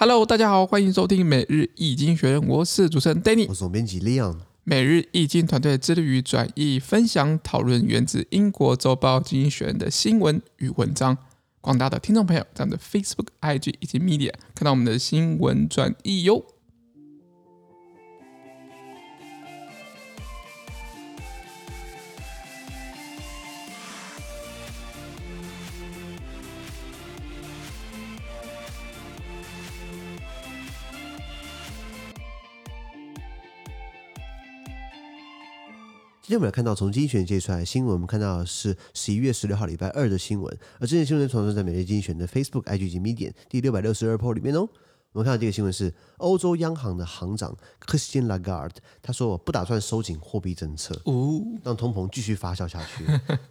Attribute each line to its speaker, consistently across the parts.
Speaker 1: Hello，大家好，欢迎收听每日易经学人，我是主持人 Danny，
Speaker 2: 我是总编辑 Leon。
Speaker 1: 每日易经团队致力于转译、分享、讨论源自英国周报《经济学人》的新闻与文章。广大的听众朋友，在我们的 Facebook、IG 以及 Media 看到我们的新闻转译哟。
Speaker 2: 今天我们来看到从精选界出来的新闻，我们看到的是十一月十六号礼拜二的新闻，而这件新闻的传送在每日精选的 Facebook、IG 及 Medium 第六百六十二 po 里面哦。我们看到这个新闻是欧洲央行的行长 Christine Lagarde，他说我不打算收紧货币政策，让通膨继续发酵下去。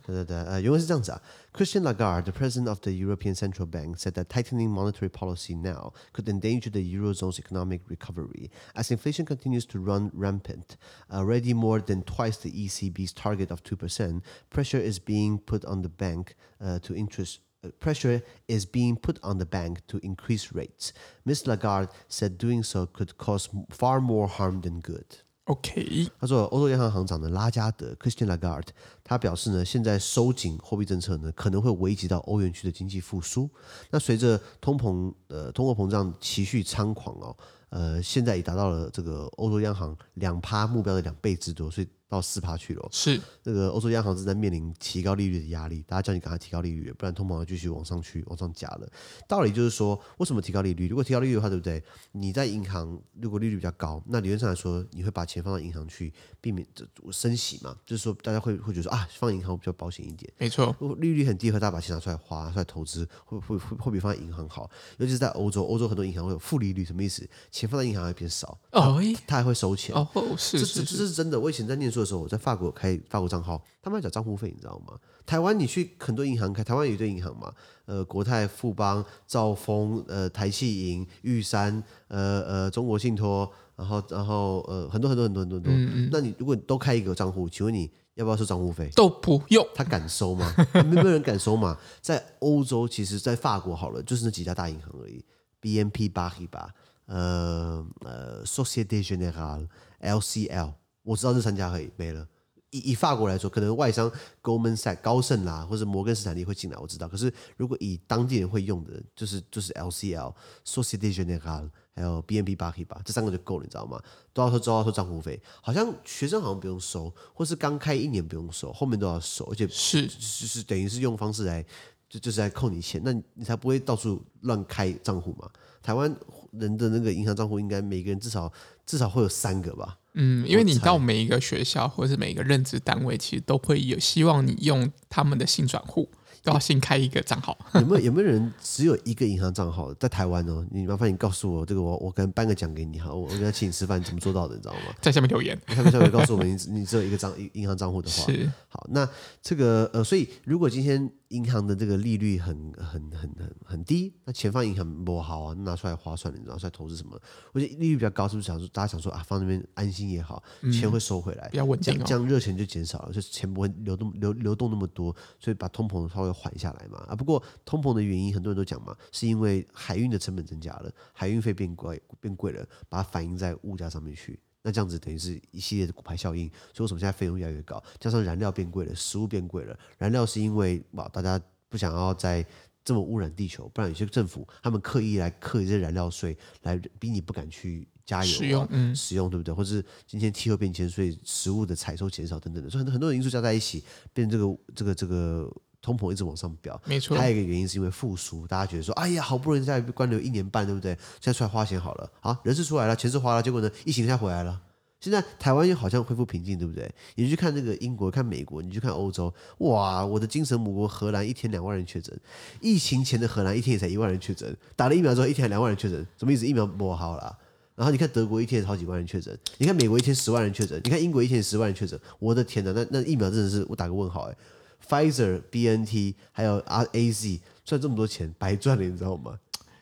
Speaker 2: 对对对，呃，原文是这样子啊，Christine Lagarde，the president of the European Central Bank, said that tightening monetary policy now could endanger the eurozone's economic recovery as inflation continues to run rampant. Already more than twice the ECB's target of two percent. Pressure is being put on the bank, uh, to interest. Pressure is being put on the bank to increase rates. Ms. Lagarde said doing so could cause far more harm than good.
Speaker 1: OK，
Speaker 2: 他说，欧洲央行行长的拉加德 Christine Lagarde，他表示呢，现在收紧货币政策呢，可能会危及到欧元区的经济复苏。那随着通膨呃通货膨胀持续猖狂哦，呃，现在已达到了这个欧洲央行两趴目标的两倍之多，所以。到四趴去了，
Speaker 1: 是
Speaker 2: 那个欧洲央行正在面临提高利率的压力，大家叫你赶快提高利率，不然通膨要继续往上去，往上加了。道理就是说，为什么提高利率？如果提高利率的话，对不对？你在银行如果利率比较高，那理论上来说，你会把钱放到银行去，避免升息嘛？就是说，大家会会觉得说啊，放银行比较保险一点。
Speaker 1: 没错，
Speaker 2: 如果利率很低，和大家把钱拿出来花，拿出来投资，会会会会比放在银行好。尤其是在欧洲，欧洲很多银行会有负利率，什么意思？钱放在银行会变少，
Speaker 1: 哦，
Speaker 2: 它还会收钱。
Speaker 1: 哦，是是是，
Speaker 2: 这这是真的。我以前在念书的时候，我在法国。开法国账号，他们要缴账户费，你知道吗？台湾你去很多银行开，台湾有一堆银行嘛，呃，国泰、富邦、兆丰、呃，台企银、玉山、呃呃，中国信托，然后然后呃，很多很多很多很多很多。嗯嗯，那你如果都开一个账户，请问你要不要收账户费？
Speaker 1: 都不用。
Speaker 2: 他敢收吗？没有人敢收嘛。在欧洲，其实，在法国好了，就是那几家大银行而已，BNP Paribas，呃呃，Societe Generale、LCL，我知道这三家可以没了。以以法国来说，可能外商 Goldman Sachs 高盛啦，或者摩根斯坦利会进来，我知道。可是如果以当地人会用的，就是就是 LCL、Societe Generale 还有 BNP Paribas 这三个就够了，你知道吗？都要收都要收账户费，好像学生好像不用收，或是刚开一年不用收，后面都要收，而且是就是等于是用方式来就就是来扣你钱，那你才不会到处乱开账户嘛。台湾人的那个银行账户，应该每个人至少至少会有三个吧。
Speaker 1: 嗯，因为你到每一个学校或者是每一个任职单位，其实都会有希望你用他们的新转户，都要新开一个账号。
Speaker 2: 有没有 有没有人只有一个银行账号在台湾哦？你麻烦你告诉我，这个我我可能颁个奖给你哈，我我跟他请你吃饭，你怎么做到的？你知道吗？
Speaker 1: 在下面留言，
Speaker 2: 下面下面告诉我们，你你只有一个账银行账户的话，
Speaker 1: 是
Speaker 2: 好。那这个呃，所以如果今天。银行的这个利率很很很很很低，那钱放银行不好啊，拿出来划算，你拿出来投资什么？我觉得利率比较高，是不是想说大家想说啊，放那边安心也好，钱会收回来，
Speaker 1: 比较稳定，
Speaker 2: 这样热钱就减少了，就是钱不会流动流流动那么多，所以把通膨稍微缓下来嘛。啊，不过通膨的原因很多人都讲嘛，是因为海运的成本增加了，海运费变贵变贵了，把它反映在物价上面去。那这样子等于是一系列的骨牌效应，所以为什么现在费用越来越高？加上燃料变贵了，食物变贵了。燃料是因为哇，大家不想要再这么污染地球，不然有些政府他们刻意来刻一些燃料税，来逼你不敢去加油、啊、使用，嗯，使用对不对？或者是今天气候变迁，所以食物的采收减少等等的，所以很多很多因素加在一起，变成这个这个这个通膨一直往上飙。没错，还有一个原因是因为复苏，大家觉得说，哎呀，好不容易在被关留一年半，对不对？现在出来花钱好了，好，人是出来了，钱是花了，结果呢，疫情一下回来了。现在台湾又好像恢复平静，对不对？你去看那个英国，看美国，你去看欧洲，哇！我的精神母国荷兰一天两万人确诊，疫情前的荷兰一天也才一万人确诊，打了疫苗之后一天两万人确诊，什么意思？疫苗不好了。然后你看德国一天好几万人确诊，你看美国一天十万人确诊，你看英国一天十万人确诊，我的天哪！那那疫苗真的是我打个问号哎，Pfizer、BNT 还有 RAZ 赚这么多钱白赚了，你知道吗？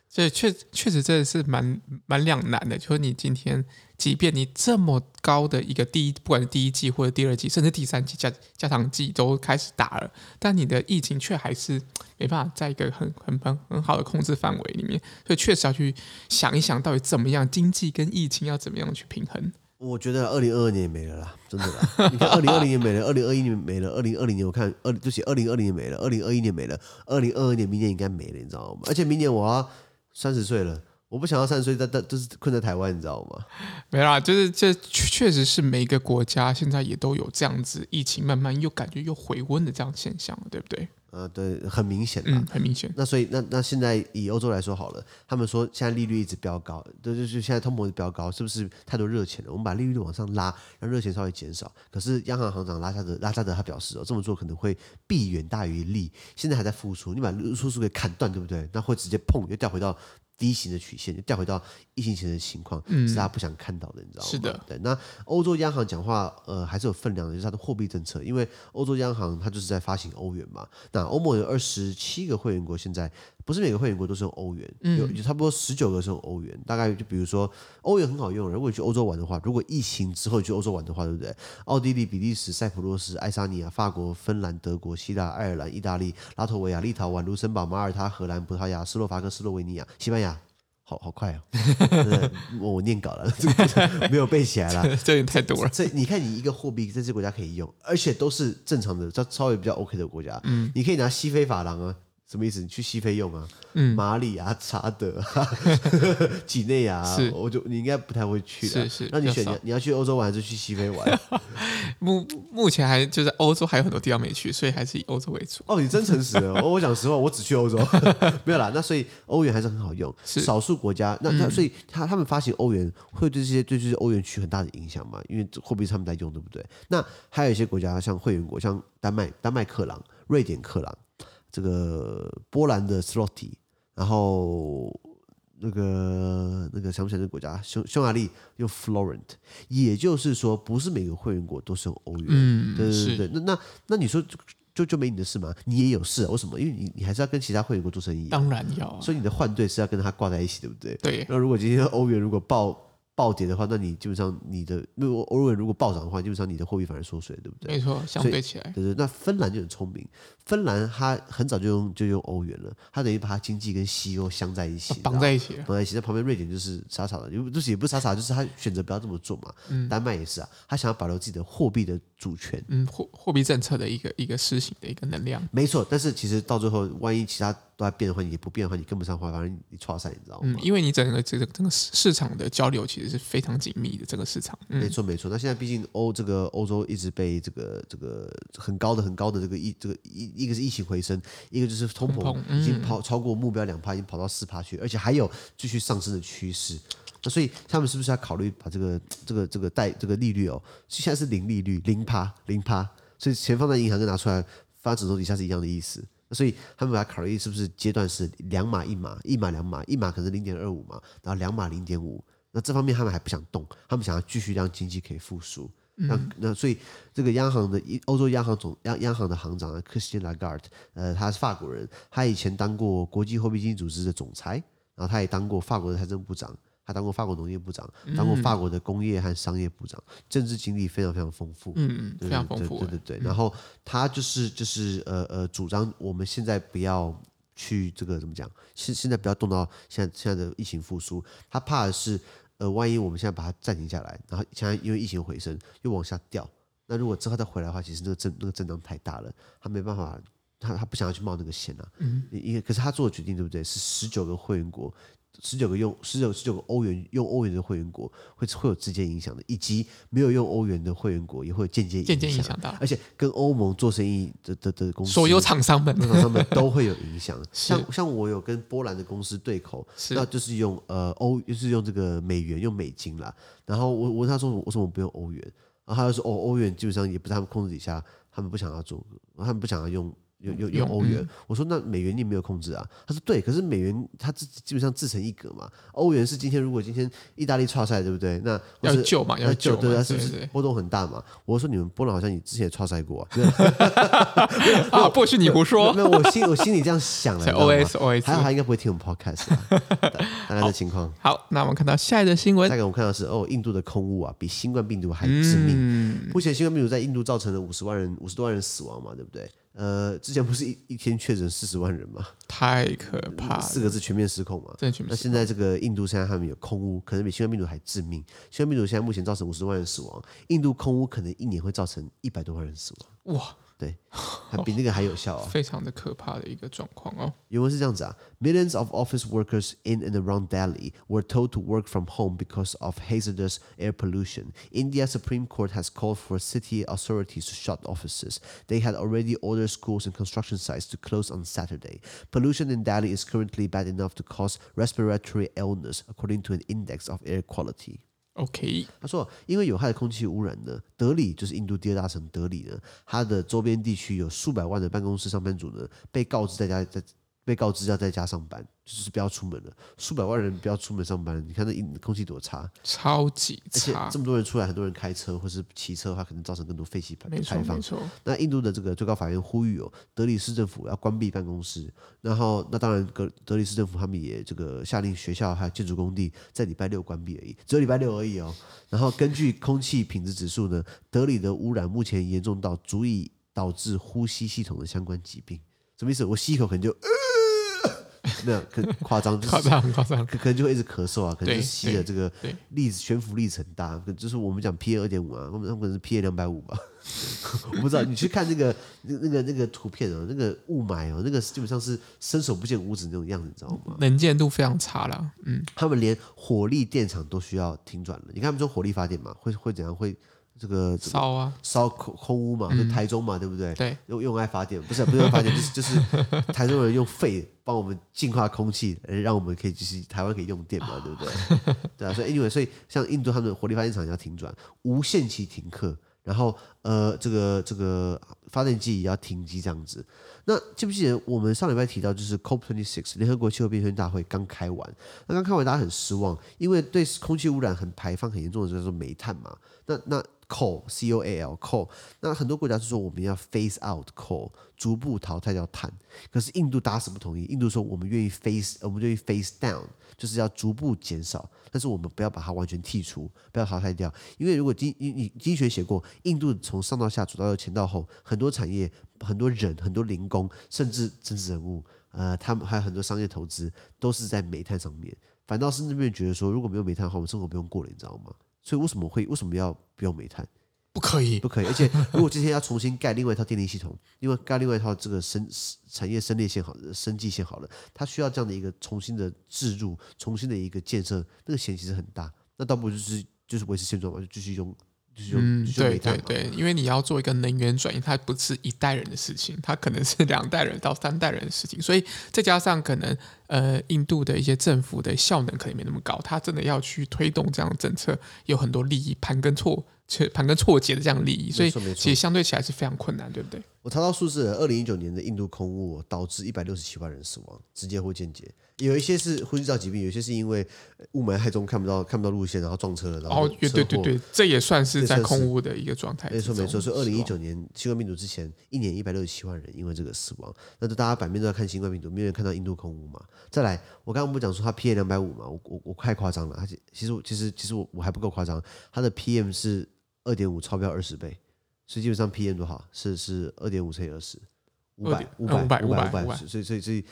Speaker 1: 这确确实真的是蛮蛮两难的，就是你今天。即便你这么高的一个第一，不管是第一季或者第二季，甚至第三季加加长季都开始打了，但你的疫情却还是没办法在一个很很很 很好的控制范围里面，所以确实要去想一想，到底怎么样经济跟疫情要怎么样去平衡。
Speaker 2: 我觉得二零二二年也没了啦，真的啦。你看二零二零年没了，二零二一年没了，二零二零年我看二就写二零二零年没了，二零二一年没了，二零二二年明年应该没了，你知道吗？而且明年我要三十岁了。我不想要三十岁在在就是困在台湾，你知道吗？
Speaker 1: 没啦，就是这确实是每一个国家现在也都有这样子疫情慢慢又感觉又回温的这样现象，对不对？
Speaker 2: 呃，对，很明显，
Speaker 1: 嗯，很明显。
Speaker 2: 那所以那那现在以欧洲来说好了，他们说现在利率一直飙高，对，就是现在通膨飙高，是不是太多热钱了？我们把利率往上拉，让热钱稍微减少。可是央行行长拉加德拉加德他表示哦，这么做可能会弊远大于利。现在还在复苏，你把输出给砍断，对不对？那会直接碰又掉回到。低型的曲线就调回到疫情前的情况，嗯，是他不想看到的，你知道吗？
Speaker 1: 是的，
Speaker 2: 对。那欧洲央行讲话，呃，还是有分量的，就是它的货币政策。因为欧洲央行它就是在发行欧元嘛。那欧盟有二十七个会员国，现在不是每个会员国都是用欧元，嗯、有差不多十九个是用欧元。大概就比如说，欧元很好用。如果你去欧洲玩的话，如果疫情之后去欧洲玩的话，对不对？奥地利、比利时、塞浦路斯、爱沙尼亚、法国、芬兰、德国、希腊、爱尔兰、意大利、拉脱维亚、立陶宛、卢森堡、马耳他、荷兰、葡萄牙、斯洛伐克、斯洛维尼亚、西班牙。好好快哦！我我念稿了，这个没有背起来了，
Speaker 1: 这也太多了。
Speaker 2: 这你看，你一个货币在这国家可以用，而且都是正常的，稍稍微比较 OK 的国家。嗯，你可以拿西非法郎啊。什么意思？你去西非用啊？嗯，马里啊、查德啊、几内亚，我就你应该不太会去的。
Speaker 1: 是是，
Speaker 2: 那你选你你要去欧洲玩还是去西非玩？
Speaker 1: 目目前还就是欧洲还有很多地方没去，所以还是以欧洲为主。
Speaker 2: 哦，你真诚实哦！我讲实话，我只去欧洲，没有啦。那所以欧元还是很好用。是少数国家，那那所以他他们发行欧元会对这些对这些欧元区很大的影响嘛？因为货币是他们在用，对不对？那还有一些国家像会员国，像丹麦丹麦克朗、瑞典克朗。这个波兰的 s l o t y 然后那个那个想不起来那个国家，匈匈牙利用 Florent，也就是说，不是每个会员国都是用欧元。嗯，对对对。那那那你说就就就没你的事吗？你也有事啊？为什么？因为你你还是要跟其他会员国做生意。
Speaker 1: 当然要啊。
Speaker 2: 所以你的换队是要跟他挂在一起，对不对？
Speaker 1: 对。
Speaker 2: 那如果今天欧元如果爆。暴跌的话，那你基本上你的如果欧元如果暴涨的话，基本上你的货币反而缩水，对不对？
Speaker 1: 没错，相对起来，
Speaker 2: 对对。那芬兰就很聪明，芬兰它很早就用就用欧元了，它等于把它经济跟西欧镶在一起，
Speaker 1: 绑在一起，
Speaker 2: 绑在一起。那旁边瑞典就是傻傻的，也不是也不是傻傻，就是他选择不要这么做嘛。嗯，丹麦也是啊，他想要保留自己的货币的主权，
Speaker 1: 嗯，货货币政策的一个一个施行的一个能量。
Speaker 2: 没错，但是其实到最后，万一其他。都在变的话，你不变的话，你跟不上话，反正你错赛，你知道吗？
Speaker 1: 嗯，因为你整个这个整个市场的交流其实是非常紧密的，这个市场。嗯、
Speaker 2: 没错没错。那现在毕竟欧这个欧洲一直被这个这个很高的很高的这个疫这个一一个是疫情回升，一个就是通膨已经跑超过目标两趴，已经跑到四趴去，而且还有继续上升的趋势。那所以他们是不是要考虑把这个这个这个贷这个利率哦，现在是零利率零趴零趴，所以钱放在银行跟拿出来放指头底下是一样的意思。所以他们把它考虑是不是阶段是两码一码，一码两码，一码可能零点二五嘛，然后两码零点五。那这方面他们还不想动，他们想要继续让经济可以复苏。那那所以这个央行的欧洲央行总央央行的行长 Christine Lagarde，呃，他是法国人，他以前当过国际货币基金组织的总裁，然后他也当过法国的财政部长。他当过法国农业部长，当过法国的工业和商业部长，嗯、政治经历非常非常丰富，
Speaker 1: 嗯，非常丰富，
Speaker 2: 对对对，对。然后他就是就是呃呃，主张我们现在不要去这个怎么讲，现现在不要动到现在现在的疫情复苏，他怕的是呃，万一我们现在把它暂停下来，然后现在因为疫情回升又往下掉，那如果之后再回来的话，其实那个震那个震荡太大了，他没办法，他他不想要去冒那个险啊，嗯，因为可是他做的决定对不对？是十九个会员国。十九个用十九十九个欧元用欧元的会员国会会有直接影响的，以及没有用欧元的会员国也会有间接
Speaker 1: 间接影响到，
Speaker 2: 而且跟欧盟做生意的的的公司，
Speaker 1: 所有厂商们
Speaker 2: 厂商们都会有影响。像像我有跟波兰的公司对口，那就是用呃欧就是用这个美元用美金啦。然后我我问他说为什么不用欧元？然后他就说哦欧元基本上也不在他们控制底下，他们不想要做，他们不想要用。用用用欧元。嗯、我说那美元你没有控制啊？他说对，可是美元它自基本上自成一格嘛。欧元是今天如果今天意大利挫赛对不对？那
Speaker 1: 要救嘛，要救
Speaker 2: 对啊，是不是波动很大嘛？我说你们波兰好像你之前也挫赛过啊。
Speaker 1: 啊，不许你胡说。
Speaker 2: 没有，我心我心里这样想了。
Speaker 1: O S O S，
Speaker 2: 还好他应该不会听我们 Podcast 大。大概的情况。
Speaker 1: 好，那我们看到下一个新闻。
Speaker 2: 下一个我们看到是哦，印度的空污啊，比新冠病毒还致命。嗯、目前新冠病毒在印度造成了五十万人、五十多万人死亡嘛，对不对？呃，之前不是一一天确诊四十万人吗？
Speaker 1: 太可怕了，
Speaker 2: 四个字全面失控嘛。那现在这个印度现在他们有空屋，可能比新冠病毒还致命。新冠病毒现在目前造成五十万人死亡，印度空屋可能一年会造成一百多万人死亡。哇！对，还比那个还有效啊、哦！
Speaker 1: 非常的可怕的一个状况哦。
Speaker 2: 原文是这样子啊：Millions of office workers in and around Delhi were told to work from home because of hazardous air pollution. India's Supreme Court has called for city authorities to shut offices. They had already ordered schools and construction sites to close on Saturday. Pollution in Delhi is currently bad enough to cause respiratory illness, according to an index of air quality.
Speaker 1: OK，
Speaker 2: 他说，因为有害的空气污染呢，德里就是印度第二大城，德里呢，它的周边地区有数百万的办公室上班族呢，被告知在家在。被告知要在家上班，就是不要出门了。数百万人不要出门上班，你看那空气多差，
Speaker 1: 超级差。
Speaker 2: 而且这么多人出来，很多人开车或是骑车的话，可能造成更多废气排放。
Speaker 1: 没错。
Speaker 2: 那印度的这个最高法院呼吁哦，德里市政府要关闭办公室。然后，那当然，德德里市政府他们也这个下令学校还有建筑工地在礼拜六关闭而已，只有礼拜六而已哦。然后，根据空气品质指数呢，德里的污染目前严重到足以导致呼吸系统的相关疾病。什么意思？我吸一口可能就。呃没有，很夸张，
Speaker 1: 夸张夸张，
Speaker 2: 可可能就会一直咳嗽啊，可能是吸的这个粒子悬浮粒子很大，就是我们讲 PM 二点五啊，他们可能是 PM 两百五吧，我不知道。你去看那个那那个那个图片哦，那个雾霾哦，那个基本上是伸手不见五指那种样子，你知道吗？
Speaker 1: 能见度非常差了，嗯，
Speaker 2: 他们连火力电厂都需要停转了。你看他们说火力发电嘛，会会怎样会？这个
Speaker 1: 烧啊，
Speaker 2: 烧空空污嘛，就台中嘛，嗯、对不对？
Speaker 1: 对，
Speaker 2: 用用爱发电，不是不是用发电，就是就是 台中人用肺帮我们净化空气，让我们可以就是台湾可以用电嘛，对不对？对啊，所以因为所以像印度他们的火力发电厂要停转，无限期停课，然后呃，这个这个发电机也要停机这样子。那记不记得我们上礼拜提到，就是 COP26 联合国气候变迁大会刚开完，那刚开完大家很失望，因为对空气污染很排放很严重的就是煤炭嘛，那那。Coal c o a l coal，那很多国家是说我们要 phase out coal，逐步淘汰掉碳。可是印度打死不同意，印度说我们愿意 phase，我们愿意 phase down，就是要逐步减少，但是我们不要把它完全剔除，不要淘汰掉。因为如果经你你经济学写过，印度从上到下，左到右，前到后，很多产业、很多人、很多零工，甚至政治人物，呃，他们还有很多商业投资，都是在煤炭上面。反倒是那边觉得说，如果没有煤炭的话，我们生活不用过了，你知道吗？所以为什么会为什么要不用煤炭？
Speaker 1: 不可以，
Speaker 2: 不可以。而且如果今天要重新盖另外一套电力系统，另外盖另外一套这个生产业生列线好了，生计线好了，它需要这样的一个重新的置入，重新的一个建设，那个钱其实很大。那倒不如就是就是维持现状嘛，就继续用。
Speaker 1: 嗯，对对对，因为你要做一个能源转移，它不是一代人的事情，它可能是两代人到三代人的事情，所以再加上可能呃，印度的一些政府的效能可能没那么高，它真的要去推动这样的政策，有很多利益盘根错。盘根错节的这样利益，所以其实相对起来是非常困难，对不对？
Speaker 2: 我查到数字，二零一九年的印度空污导致一百六十七万人死亡，直接或间接。有一些是呼吸道疾病，有一些是因为雾霾太重看不到看不到路线，然后撞车了。然后
Speaker 1: 哦，对对对对，这也算是在空污的一个状态。
Speaker 2: 没错没错，所以二零一九年新冠病毒之前一年一百六十七万人因为这个死亡。那大家版面都在看新冠病毒，没有人看到印度空污嘛？再来，我刚刚不讲说它 PM 两百五嘛？我我我太夸张了，而且其实其实其实我我还不够夸张，它的 PM 是。二点五超标二十倍，所以基本上 PM 多少？是是二点五乘以二十，五百五百五百五百，所以所以所以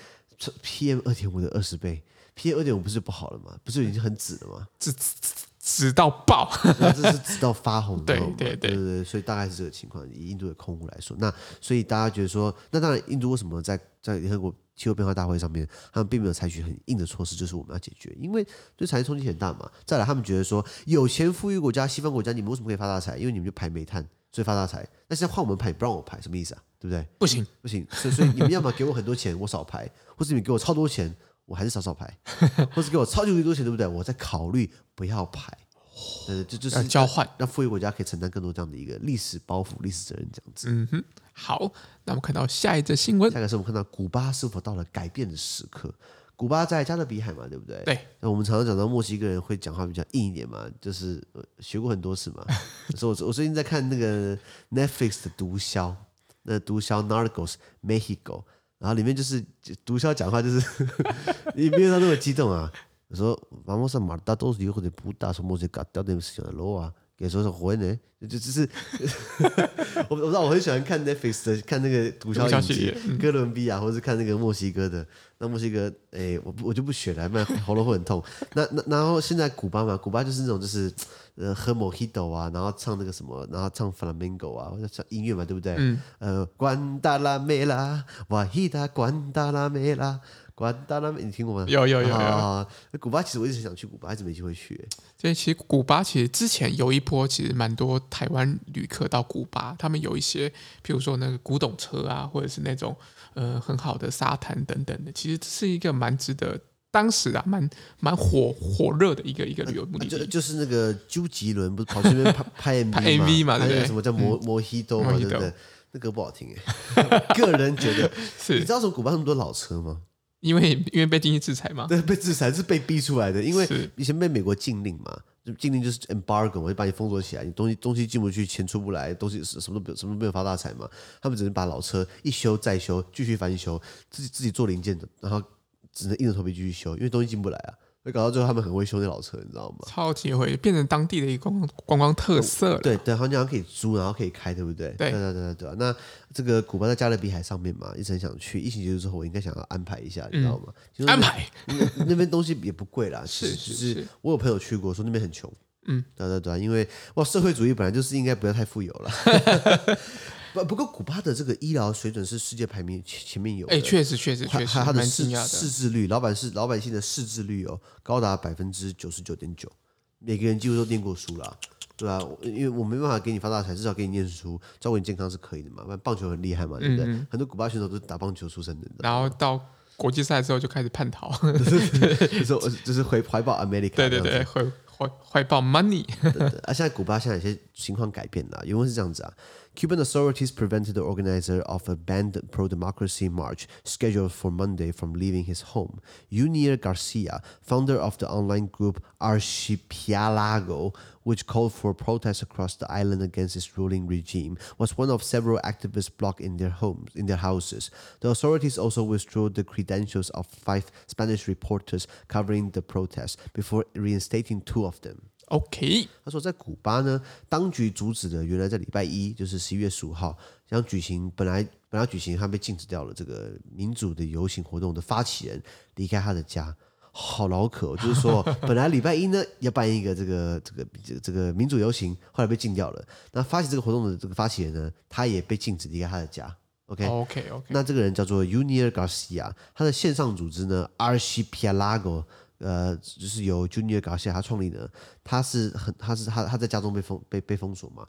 Speaker 2: PM 二点五的二十倍，PM 二点五不是不好了吗？不是已经很紫了吗？
Speaker 1: 紫紫紫到爆，
Speaker 2: 这是紫到发红，
Speaker 1: 对对对
Speaker 2: 对，所以大概是这个情况。以印度的空污来说，那所以大家觉得说，那当然印度为什么在在联合国？气候变化大会上面，他们并没有采取很硬的措施，就是我们要解决，因为对产业冲击很大嘛。再来，他们觉得说，有钱富裕国家、西方国家，你们为什么可以发大财？因为你们就排煤炭，所以发大财。那现在换我们排，不让我排，什么意思啊？对不对？
Speaker 1: 不行，
Speaker 2: 不行。所以，所以你们要么给我很多钱，我少排；或者你们给我超多钱，我还是少少排；或者给我超级无敌多钱，对不对？我在考虑不要排。呃，这就是
Speaker 1: 交换，
Speaker 2: 让富裕国家可以承担更多这样的一个历史包袱、历史责任这样子。
Speaker 1: 嗯哼，好，那我们看到下一则新闻，
Speaker 2: 下一个是我们看到古巴是否到了改变的时刻。古巴在加勒比海嘛，对不对？
Speaker 1: 对。
Speaker 2: 那我们常常讲到墨西哥人会讲话比较硬一点嘛，就是学过很多次嘛。所以我我最近在看那个 Netflix 的毒枭，那毒枭 Narcos Mexico，然后里面就是毒枭讲话就是 你没有他那么激动啊。我说 Vamos a matar todos hijos de puta, somos el cartel de Sinaloa 给说是混呢，就就是 我我不知道，我很喜欢看 Netflix 的，看那个毒枭影集，哥伦比亚，或者是看那个墨西哥的。那墨西哥，哎、欸，我我就不选了，不然喉咙会很痛。那那然后现在古巴嘛，古巴就是那种就是呃喝 Mojito 啊，然后唱那个什么，然后唱 Flamenco 啊，或者唱音乐嘛，对不对？嗯。呃，Guantanamera，瓦希达，Guantanamera。古巴，你听过吗？
Speaker 1: 有有有有。
Speaker 2: 啊，古巴其实我一直想去古巴，一直没机会去。
Speaker 1: 所以其实古巴其实之前有一波，其实蛮多台湾旅客到古巴，他们有一些，譬如说那个古董车啊，或者是那种呃很好的沙滩等等的，其实是一个蛮值得当时啊蛮蛮火火热的一个一个旅游目的地。
Speaker 2: 就就是那个朱吉伦不是跑去那边拍拍 MV 嘛？拍
Speaker 1: MV 嘛，对不对？
Speaker 2: 什么叫摩摩希多嘛？对不对？那歌不好听哎，个人觉得 是。你知道什么古巴那么多老车吗？
Speaker 1: 因为因为被经济制裁嘛，
Speaker 2: 对，被制裁是被逼出来的。因为以前被美国禁令嘛，就禁令就是 embargo，我就把你封锁起来，你东西东西进不去，钱出不来，东西什么都什么都没有发大财嘛。他们只能把老车一修再修，继续翻修，自己自己做零件的，然后只能硬着头皮继续修，因为东西进不来啊。会搞到最后，他们很会修那老车，你知道吗？
Speaker 1: 超级会，变成当地的一个观光观光特色。
Speaker 2: 对对，好像可以租，然后可以开，对不对？
Speaker 1: 对
Speaker 2: 对对对对。那这个古巴在加勒比海上面嘛，一直很想去。疫情结束之后，我应该想要安排一下，你知道吗？
Speaker 1: 嗯、安排
Speaker 2: 那，那边东西也不贵啦。是是是，我有朋友去过，说那边很穷。嗯，对对对，因为哇，社会主义本来就是应该不要太富有了。不不过，古巴的这个医疗水准是世界排名前前面有的。
Speaker 1: 哎，确实确实确实，
Speaker 2: 还它的识识字率，老百姓老百姓的识字率哦，高达百分之九十九点九，每个人几乎都念过书了，对吧？因为我没办法给你发大财，至少给你念书，照顾你健康是可以的嘛。棒球很厉害嘛，对不对？嗯、很多古巴选手都是打棒球出身的。
Speaker 1: 然后到国际赛之后就开始叛逃，
Speaker 2: 就是就是回怀抱 America。
Speaker 1: 对对对，怀怀怀抱 money。
Speaker 2: 啊，现在古巴现在有些情况改变了，原文是这样子啊。Cuban authorities prevented the organizer of a banned pro-democracy march scheduled for Monday from leaving his home. Yunier Garcia, founder of the online group Archipelago, which called for protests across the island against its ruling regime, was one of several activists blocked in their homes, in their houses. The authorities also withdrew the credentials of five Spanish reporters covering the protests before reinstating two of them.
Speaker 1: OK，
Speaker 2: 他说在古巴呢，当局阻止了原来在礼拜一，就是十一月十五号将举行本来本来举行，他被禁止掉了这个民主的游行活动的发起人离开他的家，好绕口，就是说 本来礼拜一呢要办一个这个这个这个这个民主游行，后来被禁掉了。那发起这个活动的这个发起人呢，他也被禁止离开他的家。OK
Speaker 1: OK OK，
Speaker 2: 那这个人叫做 Yunier Garcia，他的线上组织呢 Archipelago。呃，就是由 Junior 搞下他创立的，他是很，他是他他在家中被封被被封锁嘛，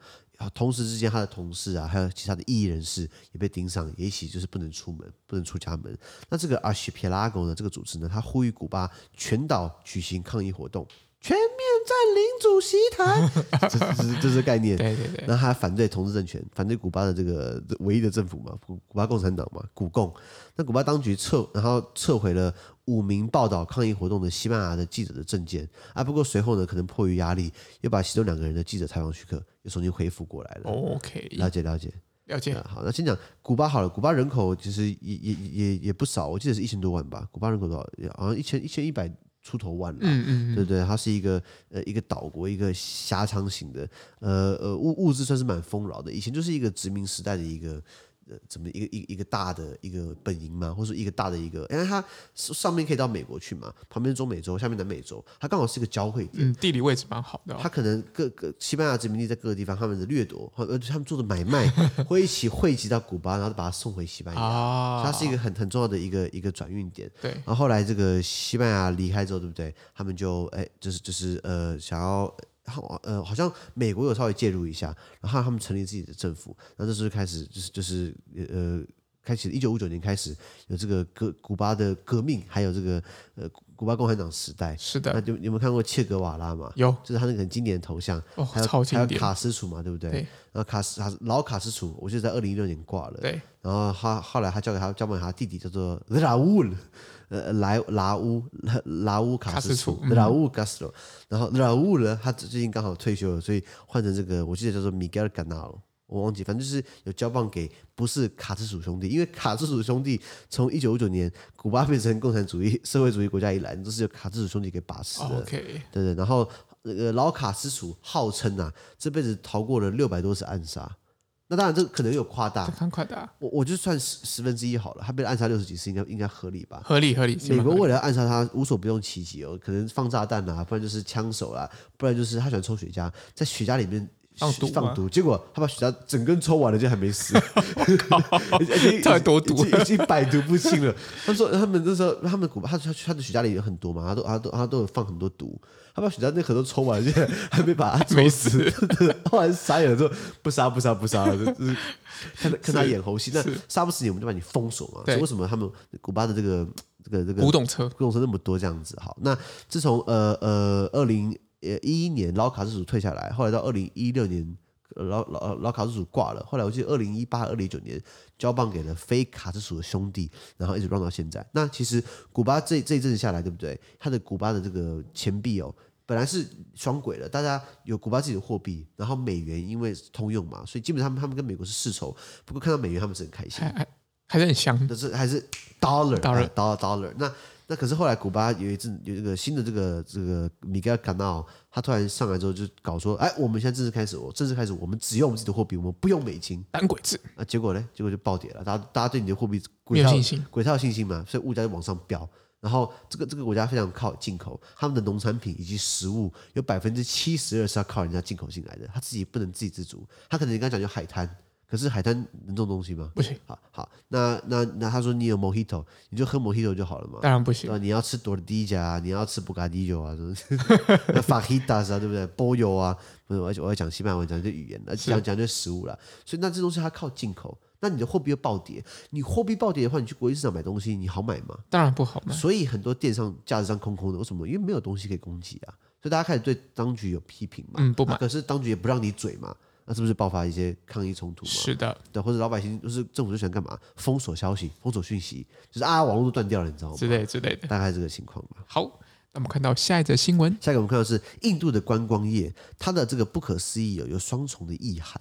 Speaker 2: 同时之间他的同事啊，还有其他的异议人士也被盯上，也许就是不能出门，不能出家门。那这个 Archipelago 呢，这个组织呢，他呼吁古巴全岛举行抗议活动。全面占领主席台，这是这是概念。
Speaker 1: 对对对。
Speaker 2: 然后他反对统治政权，反对古巴的这个唯一的政府嘛，古古巴共产党嘛，古共。那古巴当局撤，然后撤回了五名报道抗议活动的西班牙的记者的证件啊。不过随后呢，可能迫于压力，又把其中两个人的记者采访许可又重新恢复过来了。
Speaker 1: OK，
Speaker 2: 了解了解
Speaker 1: 了解。
Speaker 2: 好，那先讲古巴好了。古巴人口其实也也也也不少，我记得是一千多万吧。古巴人口多少？好像一千一千一百。出头万了，嗯嗯，对不对？它是一个呃一个岛国，一个狭长型的，呃呃物物质算是蛮丰饶的。以前就是一个殖民时代的一个。呃，怎么一个一个一个大的一个本营嘛，或者说一个大的一个，因为它上面可以到美国去嘛，旁边中美洲，下面南美洲，它刚好是一个交汇点，
Speaker 1: 嗯，地理位置蛮好的哦。
Speaker 2: 它可能各个西班牙殖民地在各个地方，他们的掠夺，呃，他们做的买卖 会一起汇集到古巴，然后把它送回西班牙，啊，它是一个很很重要的一个一个转运点。
Speaker 1: 对，
Speaker 2: 然后后来这个西班牙离开之后，对不对？他们就哎，就是就是呃，想要。然后，呃，好像美国有稍微介入一下，然后他们成立自己的政府，然后这时候开始就是就是呃开始，一九五九年开始有这个革古巴的革命，还有这个呃古巴共产党时代。
Speaker 1: 是的，
Speaker 2: 那就你有没有看过切格瓦拉嘛？
Speaker 1: 有，
Speaker 2: 就是他那个很经典的头像。
Speaker 1: 哦，
Speaker 2: 还有
Speaker 1: 超经典。
Speaker 2: 还有卡斯楚嘛，对不对？
Speaker 1: 对。
Speaker 2: 然后卡斯卡老卡斯楚，我记得在二零一六年挂了。
Speaker 1: 对。
Speaker 2: 然后他后来他交给他交给他弟弟叫做拉乌，呃莱拉乌拉乌卡斯楚拉乌卡斯楚。然后拉乌呢，他最近刚好退休了，所以换成这个，我记得叫做米格尔甘纳罗。我忘记，反正就是有交棒给不是卡斯楚兄弟，因为卡斯楚兄弟从一九五九年古巴变成共产主义社会主义国家以来，都是由卡斯楚兄弟给把持的。
Speaker 1: Oh, OK，
Speaker 2: 对对。然后那个老卡斯楚号称啊，这辈子逃过了六百多次暗杀。那当然，这可能有夸大，
Speaker 1: 夸大。
Speaker 2: 我我就算十十分之一好了，他被暗杀六十几次，应该应该合理吧？
Speaker 1: 合理合理。
Speaker 2: 美国为了暗杀他，无所不用其极哦，可能放炸弹啊，不然就是枪手啦，不然就是他喜欢抽雪茄，在雪茄里面。
Speaker 1: 放毒，
Speaker 2: 放毒，结果他把雪茄整根抽完了，就还没死，
Speaker 1: 太多毒了，
Speaker 2: 已经百毒不侵了。他说他们那时候，他们古巴，他他他的雪茄里有很多嘛，他都他都他都有放很多毒，他把雪茄那盒都抽完了，就 还没把他抽死。后来傻眼了，说不杀不杀不杀，就是看他看他演猴戏。那杀不死你，我们就把你封锁嘛。所以为什么他们古巴的这个这个这个
Speaker 1: 古董车
Speaker 2: 古董车那么多这样子？好，那自从呃呃二零。呃，一一年老卡斯主退下来，后来到二零一六年老老老卡斯楚挂了，后来我记得二零一八、二零一九年交棒给了非卡斯楚的兄弟，然后一直 run 到现在。那其实古巴这这一阵子下来，对不对？它的古巴的这个钱币哦，本来是双轨的，大家有古巴自己的货币，然后美元因为通用嘛，所以基本上他们跟美国是世仇。不过看到美元，他们是很开心，
Speaker 1: 还还是很香，
Speaker 2: 但是还是 dollar
Speaker 1: dollar
Speaker 2: dollar dollar 那。那可是后来古巴有一阵有一个新的这个这个米盖尔卡纳，他突然上来之后就搞说，哎，我们现在正式开始，我正式开始，我们只用我们自己的货币，我们不用美金，
Speaker 1: 单轨制。
Speaker 2: 啊，结果呢？结果就暴跌了，大家大家对你的货币
Speaker 1: 没有信心，
Speaker 2: 鬼有信心嘛，所以物价就往上飙。然后这个这个国家非常靠进口，他们的农产品以及食物有百分之七十二是要靠人家进口进来的，他自己不能自给自足，他可能你刚才讲就海滩。可是海滩能种东西吗？
Speaker 1: 不行。
Speaker 2: 好，好，那那那他说你有 Mojito，你就喝 Mojito 就好了嘛。
Speaker 1: 当然不行。
Speaker 2: 你要吃 Tortilla，你要吃布加迪酒啊，什么 那 Fajitas 啊，对不对？波油啊，不是，我我要讲西班牙文，讲这语言，讲讲这食物了。所以那这东西它靠进口，那你的货币又暴跌，你货币暴跌的话，你去国际市场买东西，你好买吗？
Speaker 1: 当然不好买。
Speaker 2: 所以很多电商架子上空空的，为什么？因为没有东西可以供给啊。所以大家开始对当局有批评嘛。
Speaker 1: 嗯，不买。
Speaker 2: 可是当局也不让你嘴嘛。那是不是爆发一些抗议冲突嘛？
Speaker 1: 是的，
Speaker 2: 对，或者老百姓就是政府就喜欢干嘛？封锁消息，封锁讯息，就是啊，网络都断掉了，你知道吗？
Speaker 1: 之类之类的，
Speaker 2: 大概这个情况吧。
Speaker 1: 好，那我们看到下一则新闻。
Speaker 2: 下一个我们看到是印度的观光业，它的这个不可思议有有双重的意涵，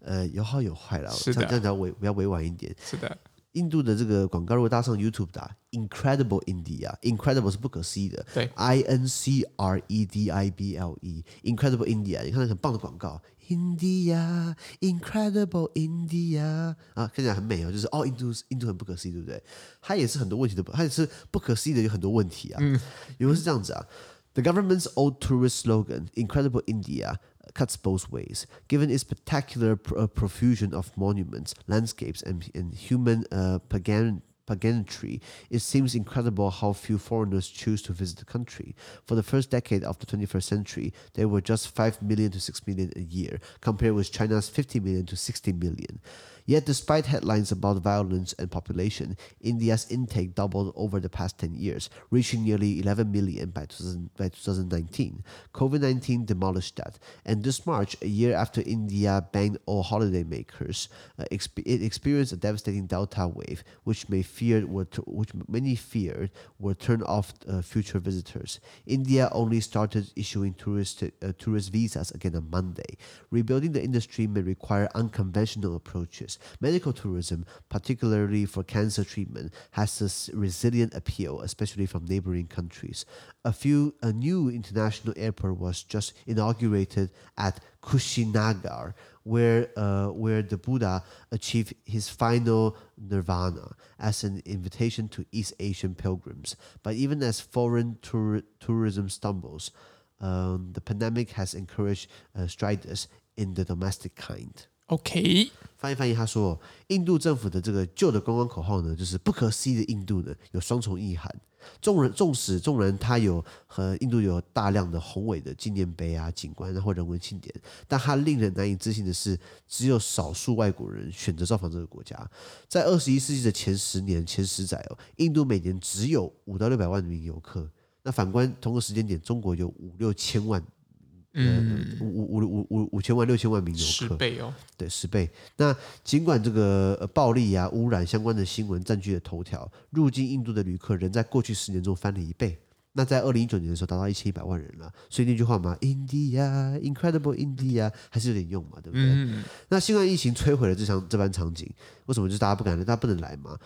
Speaker 2: 呃，有好有坏了。
Speaker 1: 是的，
Speaker 2: 这样讲委比较委婉一点。
Speaker 1: 是的。
Speaker 2: 印度的这个广告，如果大家上 YouTube 打 Incredible India，Incredible 是不可思议的，
Speaker 1: 对
Speaker 2: ，I N C R E D I B L E，Incredible India，你看那很棒的广告 ，India，Incredible India，啊，看起来很美哦，就是哦，印度印度很不可思议，对不对？它也是很多问题的，它也是不可思议的，有很多问题啊。嗯，有人是这样子啊，The government's old tourist slogan Incredible India。cuts both ways. Given its spectacular profusion of monuments, landscapes, and, and human uh, pagan pageantry, it seems incredible how few foreigners choose to visit the country. For the first decade of the 21st century, there were just 5 million to 6 million a year, compared with China's 50 million to 60 million. Yet, despite headlines about violence and population, India's intake doubled over the past 10 years, reaching nearly 11 million by, 2000, by 2019. COVID 19 demolished that. And this March, a year after India banned all holidaymakers, uh, exp- it experienced a devastating Delta wave, which, may feared were t- which many feared would turn off uh, future visitors. India only started issuing tourist, uh, tourist visas again on Monday. Rebuilding the industry may require unconventional approaches Medical tourism, particularly for cancer treatment, has a resilient appeal, especially from neighboring countries. A few a new international airport was just inaugurated at Kushinagar, where uh, where the Buddha achieved his final nirvana as an invitation to East Asian pilgrims. But even as foreign tour- tourism stumbles, um, the pandemic has encouraged uh, striders in the domestic kind.
Speaker 1: OK，
Speaker 2: 翻译翻译，他说，印度政府的这个旧的观光口号呢，就是不可思议的印度呢，有双重意涵。纵然纵使纵然它有和印度有大量的宏伟的纪念碑啊、景观，然后人文庆典，但它令人难以置信的是，只有少数外国人选择造访这个国家。在二十一世纪的前十年、前十载哦，印度每年只有五到六百万名游客。那反观同个时间点，中国有五六千万。嗯，五五五五五五千万六千万名游客，
Speaker 1: 十倍哦，
Speaker 2: 对，十倍。那尽管这个暴力啊、污染相关的新闻占据了头条，入境印度的旅客仍在过去十年中翻了一倍。那在二零一九年的时候，达到一千一百万人了。所以那句话嘛，India，Incredible India，还是有点用嘛，对不对？嗯、那新冠疫情摧毁了这场这般场景，为什么？就是大家不敢来，大家不能来嘛。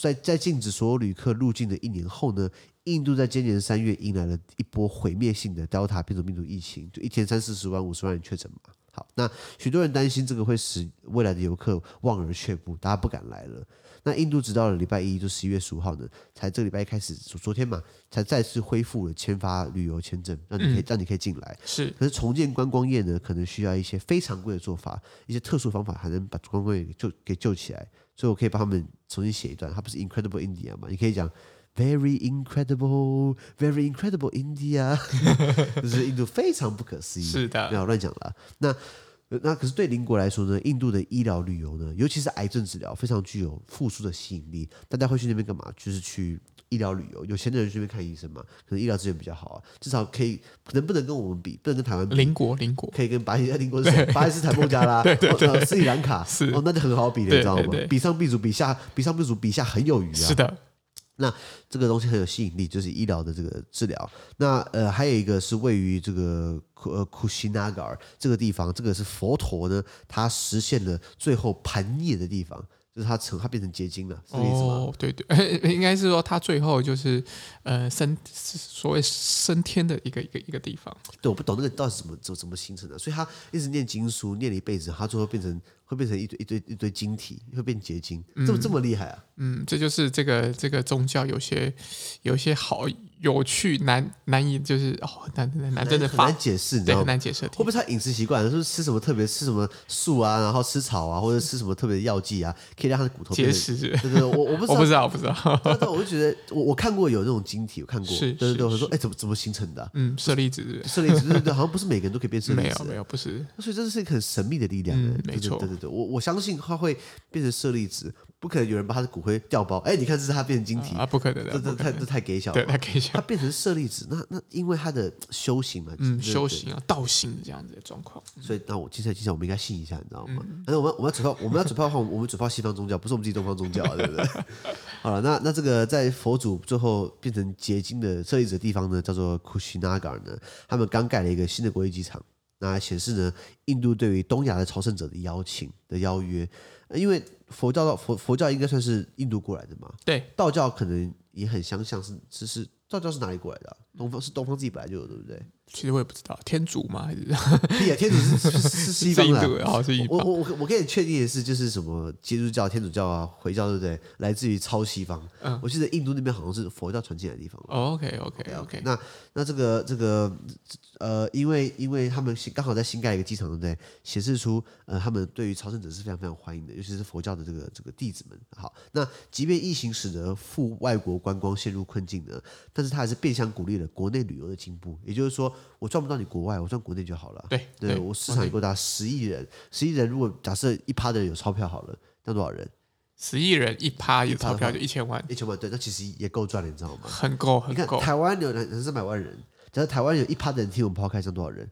Speaker 2: 在在禁止所有旅客入境的一年后呢，印度在今年三月迎来了一波毁灭性的 Delta 变种病毒疫情，就一天三四十万、五十万人确诊嘛。好，那许多人担心这个会使未来的游客望而却步，大家不敢来了。那印度直到了礼拜一，就十一月十五号呢，才这个礼拜一开始，昨天嘛，才再次恢复了签发旅游签证，让你可以、嗯、让你可以进来。
Speaker 1: 是，
Speaker 2: 可是重建观光业呢，可能需要一些非常规的做法，一些特殊方法，才能把观光业给救给救起来。所以我可以帮他们重新写一段，它不是 Incredible India 嘛？你可以讲 Very incredible, very incredible India，就是印度非常不可思议。
Speaker 1: 是的，
Speaker 2: 不要乱讲了。那。那可是对邻国来说呢，印度的医疗旅游呢，尤其是癌症治疗，非常具有复苏的吸引力。大家会去那边干嘛？就是去医疗旅游。有钱的人去那边看医生嘛，可能医疗资源比较好啊，至少可以，能不能跟我们比？不能跟台湾比。
Speaker 1: 邻国，邻国可
Speaker 2: 以跟巴基斯坦邻国是谁？巴基斯坦、孟加拉、
Speaker 1: 对对对
Speaker 2: 哦、斯里兰卡
Speaker 1: 是
Speaker 2: 哦，那就很好比了，你知道吗？比上不足，比下比上不足，比下很有余啊。
Speaker 1: 是的。
Speaker 2: 那这个东西很有吸引力，就是医疗的这个治疗。那呃，还有一个是位于这个呃库西纳嘎尔这个地方，这个是佛陀呢，他实现了最后盘涅的地方。就是它成，它变成结晶了，是这意思吗？
Speaker 1: 哦，对对，应该是说它最后就是呃升所谓升天的一个一个一个地方。
Speaker 2: 对，我不懂那个到底怎么怎么怎么形成的，所以他一直念经书，念了一辈子，他最后变成会变成一堆一堆一堆晶体，会变结晶，这么这么厉害啊？
Speaker 1: 嗯，这就是这个这个宗教有些有些好。有趣难难以就是哦难难难真的
Speaker 2: 很难解释，你知道吗？
Speaker 1: 很难解释。会
Speaker 2: 不会是他饮食习惯，是是吃什么特别吃什么素啊，然后吃草啊，或者吃什么特别的药剂啊，可以让他的骨头结实？对对，我我不知道，
Speaker 1: 我不知道，我不知道。
Speaker 2: 但我就觉得，我我看过有那种晶体，我看过，对对对，我说哎，怎么怎么形成的？
Speaker 1: 嗯，舍利子，
Speaker 2: 舍利子，对对对，好像不是每个人都可以变舍利子，
Speaker 1: 没有没有，不是。
Speaker 2: 所以这是一个很神秘的力量，
Speaker 1: 没错，
Speaker 2: 对对对，我我相信它会变成舍利子。不可能有人把他的骨灰调包，哎，你看这是他变成晶体
Speaker 1: 啊，不可能的，
Speaker 2: 这这太这太给小了，
Speaker 1: 对，太给小。
Speaker 2: 他变成舍利子，那那因为他的修行嘛，
Speaker 1: 嗯，修行啊，道行这样子的状况，
Speaker 2: 所以那我接下来接下来我们应该信一下，你知道吗？但是我们我们要嘴炮，我们要嘴炮的话，我们嘴炮西方宗教，不是我们自己东方宗教，对不对？好了，那那这个在佛祖最后变成结晶的舍利子的地方呢，叫做库西纳嘎尔呢，他们刚盖了一个新的国际机场，那显示呢，印度对于东亚的朝圣者的邀请的邀约。因为佛教佛佛教应该算是印度过来的嘛，
Speaker 1: 对，
Speaker 2: 道教可能也很相像是，是是道教是哪里过来的啊？东方是东方自己本来就有，对不对？
Speaker 1: 其实我也不知道，天主吗？还是？
Speaker 2: 对啊，天主是是，是西方的，
Speaker 1: 我
Speaker 2: 我我我可以确定的是，就是什么基督教、天主教啊、回教，对不对？来自于超西方。嗯，我记得印度那边好像是佛教传进来的地方。
Speaker 1: 哦，OK OK OK, okay。
Speaker 2: 那那这个这个呃，因为因为他们刚好在新盖一个机场，对不对？显示出呃，他们对于朝圣者是非常非常欢迎的，尤其是佛教的这个这个弟子们。好，那即便疫情使得赴外国观光陷入困境呢，但是他还是变相鼓励了国内旅游的进步。也就是说，我赚不到你国外，我赚国内就好了。对，我市场也够大，十亿人，十亿人如果假设一趴的人有钞票好了，那多少人？
Speaker 1: 十亿人一趴有钞票就一千万，
Speaker 2: 一千万对，那其实也够赚了，你知道吗？
Speaker 1: 很够，很够。你看
Speaker 2: 台湾有两三百万人，假设台湾有一趴的人听我们 Podcast，像多少人？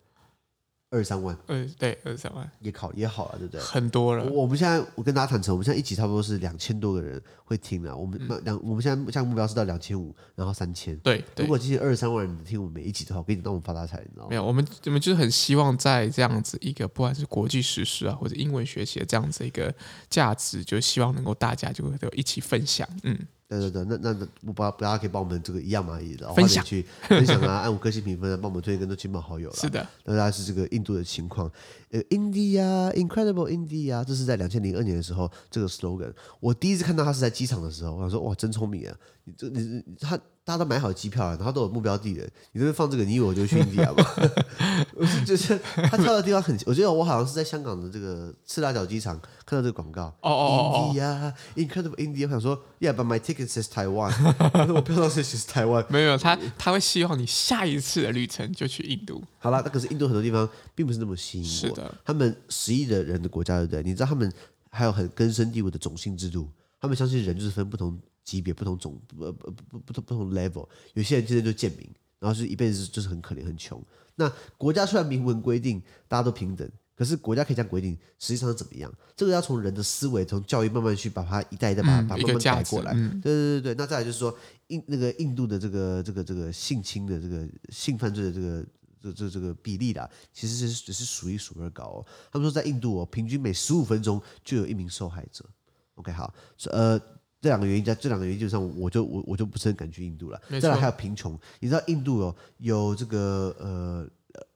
Speaker 2: 二十三万，
Speaker 1: 嗯，对，二十三万
Speaker 2: 也考也好了，对不对？
Speaker 1: 很多了。
Speaker 2: 我们现在，我跟大家坦诚，我们现在一集差不多是两千多个人会听了。我们两、嗯，我们现在现在目标是到两千五，然后三千。
Speaker 1: 对，
Speaker 2: 如果今天二十三万人听我们每一集的话，我跟你讲，那我们发大财，你知道吗？
Speaker 1: 没有，我们我们就是很希望在这样子一个，不管是国际时事啊，或者英文学习的这样子一个价值，就希望能够大家就会都一起分享，嗯。
Speaker 2: 对对对，那那那我把大家可以帮我们这个一样嘛，也
Speaker 1: 分享
Speaker 2: 去 分享啊，按五颗星评分啊，帮我们推荐更多亲朋好友了。
Speaker 1: 是的，
Speaker 2: 那大概是这个印度的情况。呃，India，Incredible India，这是在两千零二年的时候这个 slogan。我第一次看到它是在机场的时候，我想说哇，真聪明啊！你这你是他。大家都买好机票了，然后都有目标地了。你这边放这个，你以为我就去印第安吗？我是就是他跳的地方很，我觉得我好像是在香港的这个赤大角机场看到这个广告。哦哦哦，India，Incredible India，我想说，Yeah，but my ticket says Taiwan。我票上是写台湾。
Speaker 1: 没有，他他会希望你下一次的旅程就去印度。
Speaker 2: 好了，那可是印度很多地方并不是那么吸引我。
Speaker 1: 是的，
Speaker 2: 他们十亿的人的国家，对不对？你知道他们还有很根深蒂固的种姓制度，他们相信人就是分不同。级别不同种不不不不同不同 level，有些人天生就贱民，然后就一辈子就是很可怜很穷。那国家虽然明文规定大家都平等，可是国家可以这样规定，实际上是怎么样？这个要从人的思维，从教育慢慢去把它一代一代把它、嗯、把慢慢改过来。嗯、对对对对，那再来就是说印那个印度的这个这个这个性侵的这个性犯罪的这个这这这个比例啦，其实是只是数一数二高哦。他们说在印度哦，平均每十五分钟就有一名受害者。OK，好，呃。这两个原因，在这两个原因基本上，我就我我就不是很敢去印度了。再来还有贫穷，你知道印度有有这个呃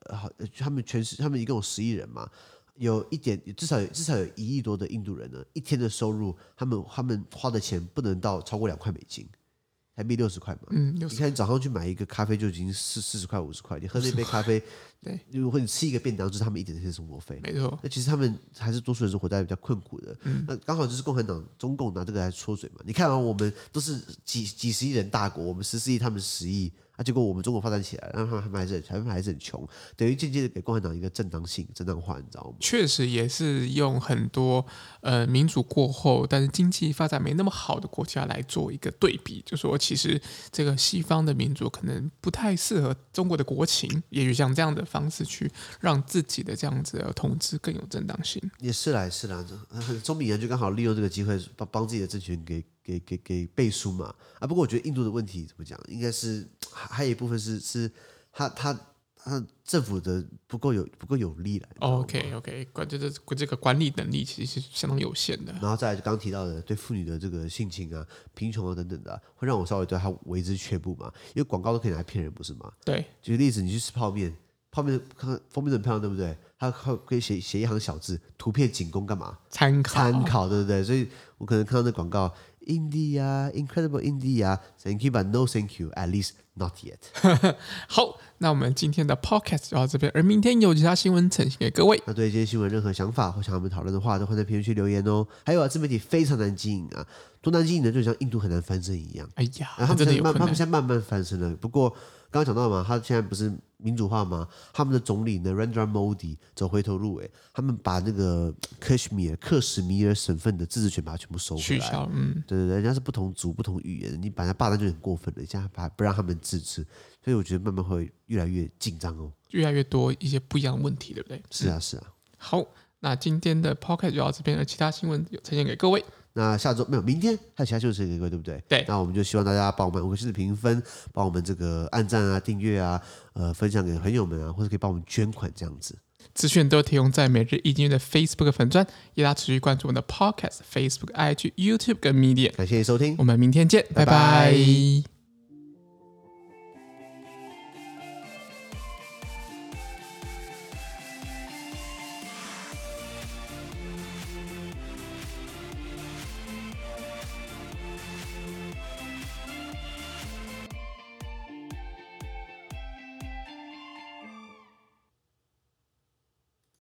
Speaker 2: 呃好，他们全是他们一共有十亿人嘛，有一点至少有至少有一亿多的印度人呢，一天的收入，他们他们花的钱不能到超过两块美金。台币六十块嘛，嗯，你看你早上去买一个咖啡就已经四四十块五十块，你喝那杯咖啡，对，如果你吃一个便当，就是他们一点点生活费，没错。那其实他们还是多数人是活在比较困苦的，嗯，那刚好就是共产党中共拿这个来戳嘴嘛。你看啊，我们都是几几十亿人大国，我们十四亿，他们十亿。啊、结果我们中国发展起来，然后他们还是他们还是很穷，等于间接的给共产党一个正当性、正当化，你知道吗？
Speaker 1: 确实也是用很多呃民主过后，但是经济发展没那么好的国家来做一个对比，就说其实这个西方的民主可能不太适合中国的国情，也许像这样的方式去让自己的这样子的统治更有正当性。
Speaker 2: 也是啦，是啦，中美人就刚好利用这个机会帮帮自己的政权给。给给给背书嘛啊！不过我觉得印度的问题怎么讲，应该是还有一部分是是他他他政府的不够有不够有力了。
Speaker 1: OK OK，管这个这个管理能力其实是相当有限的。
Speaker 2: 然后再来就刚提到的对妇女的这个性侵啊、贫穷啊等等的、啊，会让我稍微对他为之却步嘛。因为广告都可以拿来骗人，不是吗？
Speaker 1: 对，
Speaker 2: 举个例子，你去吃泡面，泡面看封面很漂亮，对不对？他可以写写一行小字，图片仅供干嘛？参考参考，对不对？所以我可能看到那广告。India, incredible India. Thank you, but no thank you. At least not yet.
Speaker 1: 好，那我们今天的 podcast 就到这边，而明天有其他新闻呈现给各位。
Speaker 2: 那对这些新闻任何想法或想我们讨论的话，都欢迎在评论区留言哦。还有啊，自媒体非常难经营啊，多难经营呢，就像印度很难翻身一样。哎呀，他们现在慢，他们现在慢慢翻身了。不过刚刚讲到嘛，他现在不是。民主化吗？他们的总理呢，Narendra Modi 走回头路，哎，他们把那个 Kashmir 克什米尔省份的自治权把它全部收回来。嗯，对对对，人家是不同族、不同语言，你把人家霸占就很过分了，现在把不让他们自治，所以我觉得慢慢会越来越紧张哦，
Speaker 1: 越来越多一些不一样的问题，对不对？
Speaker 2: 是啊，是啊。
Speaker 1: 好，那今天的 Podcast 就到这边，而其他新闻有呈现给各位。
Speaker 2: 那下周没有，明天还有其他就是这个，对不对？
Speaker 1: 对。那
Speaker 2: 我们就希望大家帮我们五个星的评分，帮我们这个按赞啊、订阅啊、呃分享给朋友们啊，或者可以帮我们捐款这样子。
Speaker 1: 资讯都提供在每日一经的 Facebook 粉专，也大家持续关注我们的 Podcast、Facebook、IG、YouTube 跟 Media。
Speaker 2: 感谢收听，
Speaker 1: 我们明天见，拜拜。拜拜。